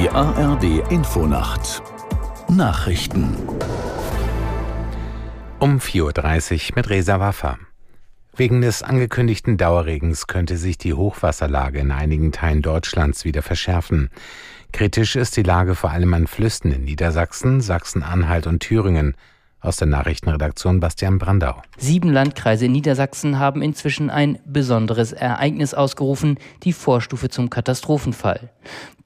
Die ARD Infonacht Nachrichten um 4.30 Uhr mit Resa Waffa. Wegen des angekündigten Dauerregens könnte sich die Hochwasserlage in einigen Teilen Deutschlands wieder verschärfen. Kritisch ist die Lage vor allem an Flüssen in Niedersachsen, Sachsen-Anhalt und Thüringen. Aus der Nachrichtenredaktion Bastian Brandau. Sieben Landkreise in Niedersachsen haben inzwischen ein besonderes Ereignis ausgerufen, die Vorstufe zum Katastrophenfall.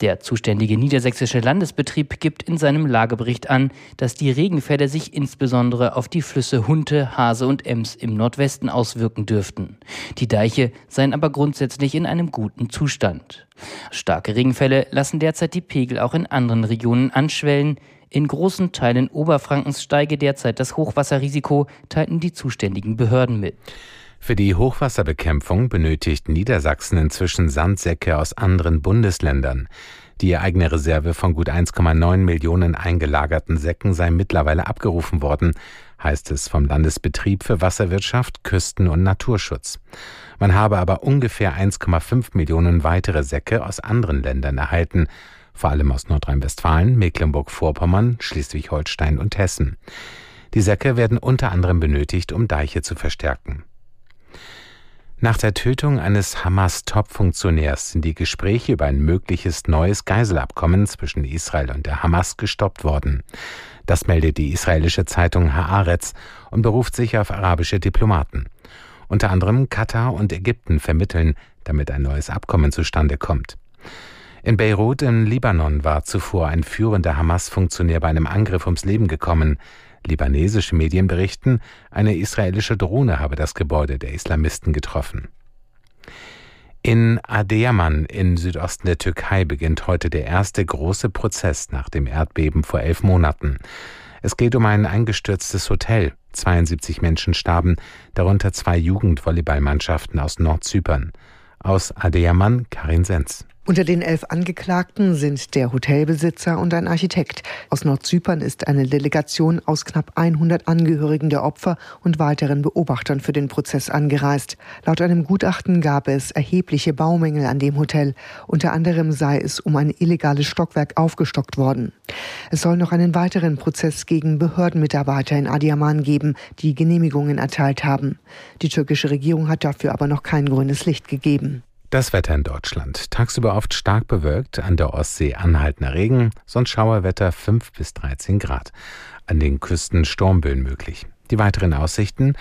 Der zuständige niedersächsische Landesbetrieb gibt in seinem Lagebericht an, dass die Regenfälle sich insbesondere auf die Flüsse Hunte, Hase und Ems im Nordwesten auswirken dürften. Die Deiche seien aber grundsätzlich in einem guten Zustand. Starke Regenfälle lassen derzeit die Pegel auch in anderen Regionen anschwellen. In großen Teilen Oberfrankens steige derzeit das Hochwasserrisiko, teilten die zuständigen Behörden mit. Für die Hochwasserbekämpfung benötigt Niedersachsen inzwischen Sandsäcke aus anderen Bundesländern. Die eigene Reserve von gut 1,9 Millionen eingelagerten Säcken sei mittlerweile abgerufen worden, heißt es vom Landesbetrieb für Wasserwirtschaft, Küsten- und Naturschutz. Man habe aber ungefähr 1,5 Millionen weitere Säcke aus anderen Ländern erhalten, vor allem aus Nordrhein-Westfalen, Mecklenburg-Vorpommern, Schleswig-Holstein und Hessen. Die Säcke werden unter anderem benötigt, um Deiche zu verstärken. Nach der Tötung eines Hamas-Top-Funktionärs sind die Gespräche über ein mögliches neues Geiselabkommen zwischen Israel und der Hamas gestoppt worden. Das meldet die israelische Zeitung Haaretz und beruft sich auf arabische Diplomaten. Unter anderem Katar und Ägypten vermitteln, damit ein neues Abkommen zustande kommt. In Beirut im Libanon war zuvor ein führender Hamas-Funktionär bei einem Angriff ums Leben gekommen. Libanesische Medien berichten, eine israelische Drohne habe das Gebäude der Islamisten getroffen. In Adeyaman im Südosten der Türkei beginnt heute der erste große Prozess nach dem Erdbeben vor elf Monaten. Es geht um ein eingestürztes Hotel. 72 Menschen starben, darunter zwei Jugendvolleyballmannschaften aus Nordzypern. Aus Adeyaman Karin Sens. Unter den elf Angeklagten sind der Hotelbesitzer und ein Architekt. Aus Nordzypern ist eine Delegation aus knapp 100 Angehörigen der Opfer und weiteren Beobachtern für den Prozess angereist. Laut einem Gutachten gab es erhebliche Baumängel an dem Hotel. Unter anderem sei es um ein illegales Stockwerk aufgestockt worden. Es soll noch einen weiteren Prozess gegen Behördenmitarbeiter in Adiaman geben, die Genehmigungen erteilt haben. Die türkische Regierung hat dafür aber noch kein grünes Licht gegeben. Das Wetter in Deutschland. Tagsüber oft stark bewölkt, an der Ostsee anhaltender Regen, sonst Schauerwetter 5 bis 13 Grad. An den Küsten Sturmböen möglich. Die weiteren Aussichten.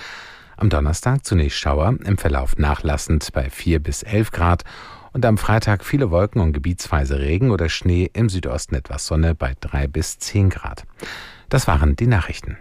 Am Donnerstag zunächst Schauer, im Verlauf nachlassend bei 4 bis 11 Grad und am Freitag viele Wolken und gebietsweise Regen oder Schnee, im Südosten etwas Sonne bei 3 bis 10 Grad. Das waren die Nachrichten.